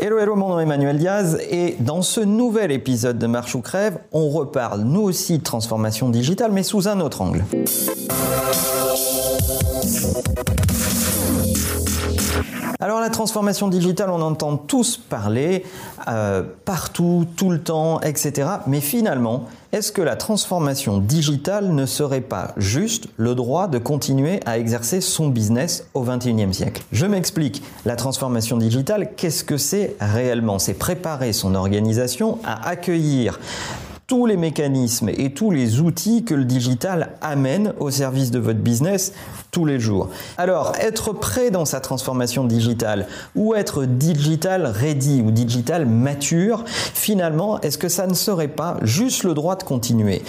Hello, hello, mon nom est Emmanuel Diaz et dans ce nouvel épisode de Marche ou Crève, on reparle nous aussi de transformation digitale mais sous un autre angle. Alors la transformation digitale, on entend tous parler, euh, partout, tout le temps, etc. Mais finalement, est-ce que la transformation digitale ne serait pas juste le droit de continuer à exercer son business au XXIe siècle? Je m'explique. La transformation digitale, qu'est-ce que c'est réellement? C'est préparer son organisation à accueillir tous les mécanismes et tous les outils que le digital amène au service de votre business tous les jours. Alors, être prêt dans sa transformation digitale ou être digital ready ou digital mature, finalement, est-ce que ça ne serait pas juste le droit de continuer?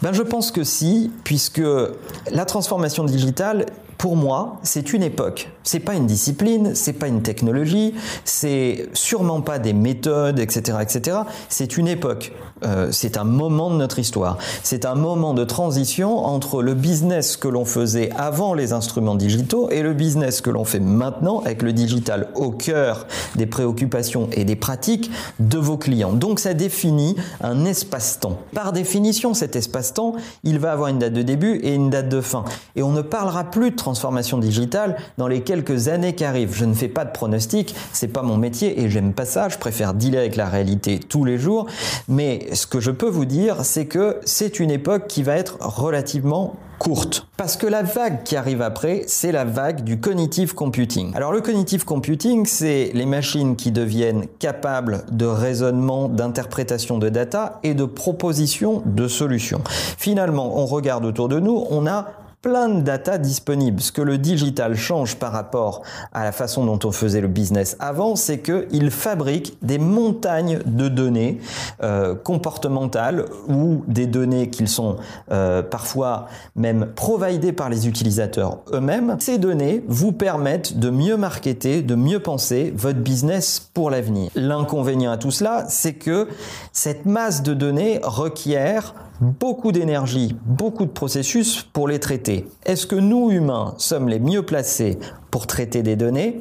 Ben, Je pense que si, puisque la transformation digitale pour moi, c'est une époque. C'est pas une discipline, c'est pas une technologie, c'est sûrement pas des méthodes, etc., etc. C'est une époque. Euh, c'est un moment de notre histoire. C'est un moment de transition entre le business que l'on faisait avant les instruments digitaux et le business que l'on fait maintenant avec le digital au cœur des préoccupations et des pratiques de vos clients. Donc ça définit un espace-temps. Par définition, cet espace-temps, il va avoir une date de début et une date de fin. Et on ne parlera plus de transformation digitale dans les quelques années qui arrivent. Je ne fais pas de pronostic, c'est pas mon métier et j'aime pas ça. Je préfère dealer avec la réalité tous les jours. Mais ce que je peux vous dire, c'est que c'est une époque qui va être relativement courte. Parce que la vague qui arrive après, c'est la vague du cognitive computing. Alors le cognitive computing, c'est les machines qui deviennent capables de raisonnement, d'interprétation de data et de proposition de solutions. Finalement, on regarde autour de nous, on a plein de data disponibles. Ce que le digital change par rapport à la façon dont on faisait le business avant, c'est qu'il fabrique des montagnes de données euh, comportementales ou des données qui sont euh, parfois même providées par les utilisateurs eux-mêmes. Ces données vous permettent de mieux marketer, de mieux penser votre business pour l'avenir. L'inconvénient à tout cela, c'est que cette masse de données requiert beaucoup d'énergie, beaucoup de processus pour les traiter. Est-ce que nous, humains, sommes les mieux placés pour traiter des données?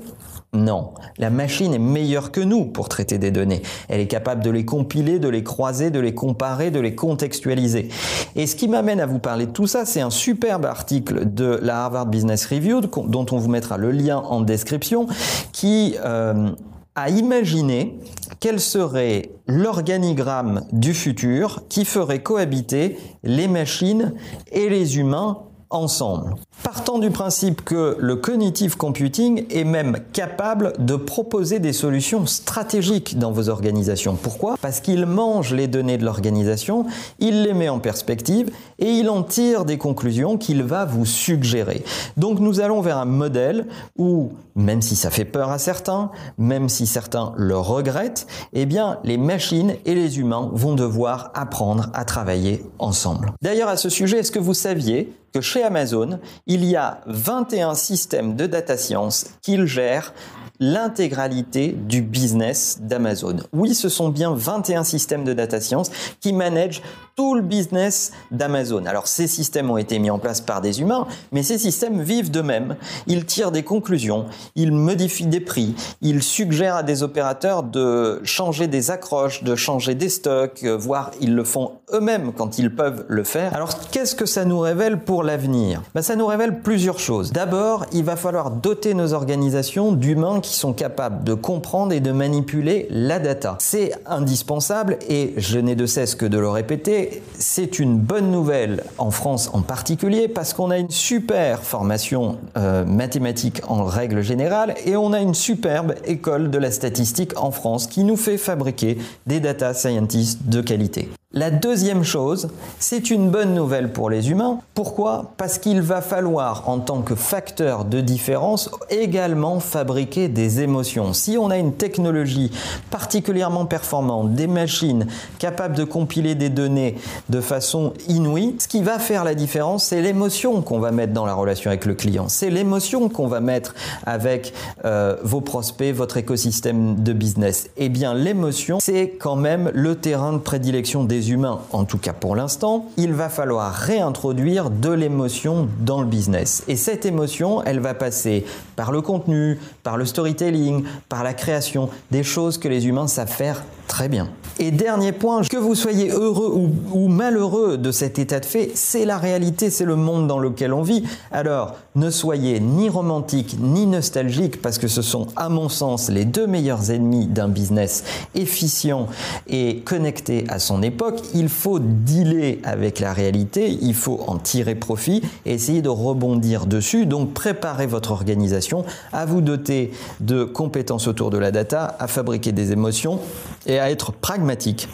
Non, la machine est meilleure que nous pour traiter des données. Elle est capable de les compiler, de les croiser, de les comparer, de les contextualiser. Et ce qui m'amène à vous parler de tout ça, c'est un superbe article de la Harvard Business Review, dont on vous mettra le lien en description, qui euh, a imaginé quel serait l'organigramme du futur qui ferait cohabiter les machines et les humains ensemble. Partant du principe que le cognitive computing est même capable de proposer des solutions stratégiques dans vos organisations. Pourquoi? Parce qu'il mange les données de l'organisation, il les met en perspective et il en tire des conclusions qu'il va vous suggérer. Donc nous allons vers un modèle où, même si ça fait peur à certains, même si certains le regrettent, eh bien les machines et les humains vont devoir apprendre à travailler ensemble. D'ailleurs à ce sujet, est-ce que vous saviez que chez Amazon, il y a 21 systèmes de data science qu'ils gèrent l'intégralité du business d'Amazon. Oui, ce sont bien 21 systèmes de data science qui managent tout le business d'Amazon. Alors ces systèmes ont été mis en place par des humains, mais ces systèmes vivent d'eux-mêmes. Ils tirent des conclusions, ils modifient des prix, ils suggèrent à des opérateurs de changer des accroches, de changer des stocks, euh, voire ils le font eux-mêmes quand ils peuvent le faire. Alors qu'est-ce que ça nous révèle pour l'avenir? Ben, Ça nous révèle plusieurs choses. D'abord, il va falloir doter nos organisations d'humains sont capables de comprendre et de manipuler la data. C'est indispensable et je n'ai de cesse que de le répéter c'est une bonne nouvelle en France en particulier parce qu'on a une super formation euh, mathématique en règle générale et on a une superbe école de la statistique en France qui nous fait fabriquer des data scientists de qualité. La deuxième chose, c'est une bonne nouvelle pour les humains. Pourquoi? Parce qu'il va falloir, en tant que facteur de différence, également fabriquer des émotions. Si on a une technologie particulièrement performante, des machines capables de compiler des données de façon inouïe, ce qui va faire la différence, c'est l'émotion qu'on va mettre dans la relation avec le client. C'est l'émotion qu'on va mettre avec euh, vos prospects, votre écosystème de business. Eh bien, l'émotion, c'est quand même le terrain de prédilection des humains, en tout cas pour l'instant, il va falloir réintroduire de l'émotion dans le business. Et cette émotion, elle va passer par le contenu, par le storytelling, par la création, des choses que les humains savent faire très bien. Et dernier point, que vous soyez heureux ou, malheureux de cet état de fait, c'est la réalité, c'est le monde dans lequel on vit. Alors, ne soyez ni romantique ni nostalgique parce que ce sont, à mon sens, les deux meilleurs ennemis d'un business efficient et connecté à son époque. Il faut dealer avec la réalité, il faut en tirer profit et essayer de rebondir dessus. Donc, préparez votre organisation à vous doter de compétences autour de la data, à fabriquer des émotions et à être pragmatique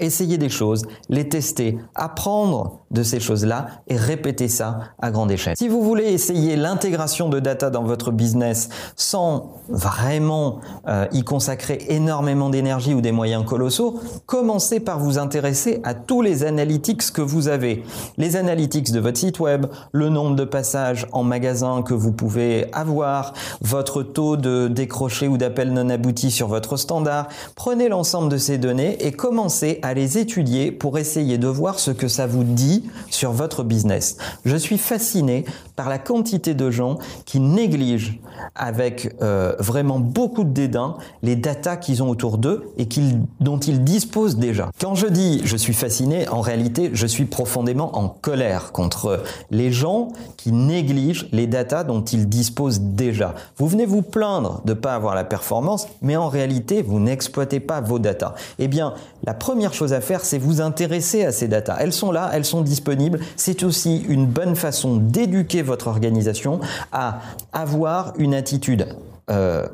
Essayez des choses, les tester, apprendre de ces choses-là et répéter ça à grande échelle. Si vous voulez essayer l'intégration de data dans votre business sans vraiment euh, y consacrer énormément d'énergie ou des moyens colossaux, commencez par vous intéresser à tous les analytics que vous avez. Les analytics de votre site web, le nombre de passages en magasin que vous pouvez avoir, votre taux de décroché ou d'appel non abouti sur votre standard. Prenez l'ensemble de ces données et commencez à les étudier pour essayer de voir ce que ça vous dit sur votre business. Je suis fasciné par la quantité de gens qui négligent avec euh, vraiment beaucoup de dédain les datas qu'ils ont autour d'eux et dont ils disposent déjà. Quand je dis je suis fasciné, en réalité, je suis profondément en colère contre les gens qui négligent les datas dont ils disposent déjà. Vous venez vous plaindre de ne pas avoir la performance, mais en réalité, vous n'exploitez pas vos datas. Eh bien, la première chose à faire, c'est vous intéresser à ces datas. Elles sont là, elles sont disponibles. C'est aussi une bonne façon d'éduquer votre organisation à avoir une attitude euh,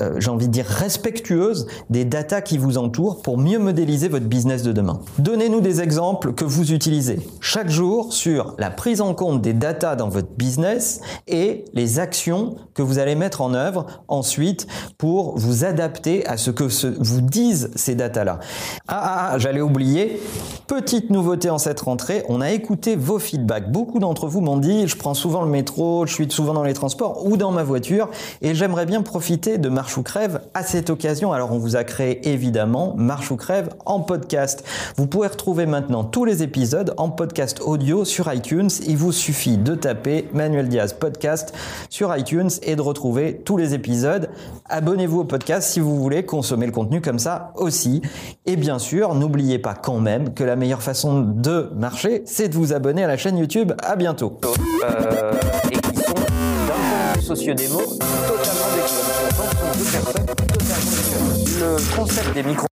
euh, j'ai envie de dire, respectueuse des datas qui vous entourent pour mieux modéliser votre business de demain. Donnez-nous des exemples que vous utilisez chaque jour sur la prise en compte des datas dans votre business et les actions que vous allez mettre en œuvre ensuite pour vous adapter à ce que vous disent ces datas-là. Ah, ah, ah j'allais oublier, petite nouveauté en cette rentrée, on a écouté vos feedbacks. Beaucoup d'entre vous m'ont dit, je prends souvent le métro, je suis souvent dans les transports ou dans ma voiture et j'aimerais bien profiter de Marche ou Crève à cette occasion. Alors on vous a créé évidemment Marche ou Crève en podcast. Vous pouvez retrouver maintenant tous les épisodes en podcast audio sur iTunes. Il vous suffit de taper Manuel Diaz podcast sur iTunes et de retrouver tous les épisodes. Abonnez-vous au podcast si vous voulez consommer le contenu comme ça aussi. Et bien sûr, n'oubliez pas quand même que la meilleure façon de marcher, c'est de vous abonner à la chaîne YouTube. À bientôt. Euh, et qui sont d'un sociodémo totalement déconnectés. Le concept des micros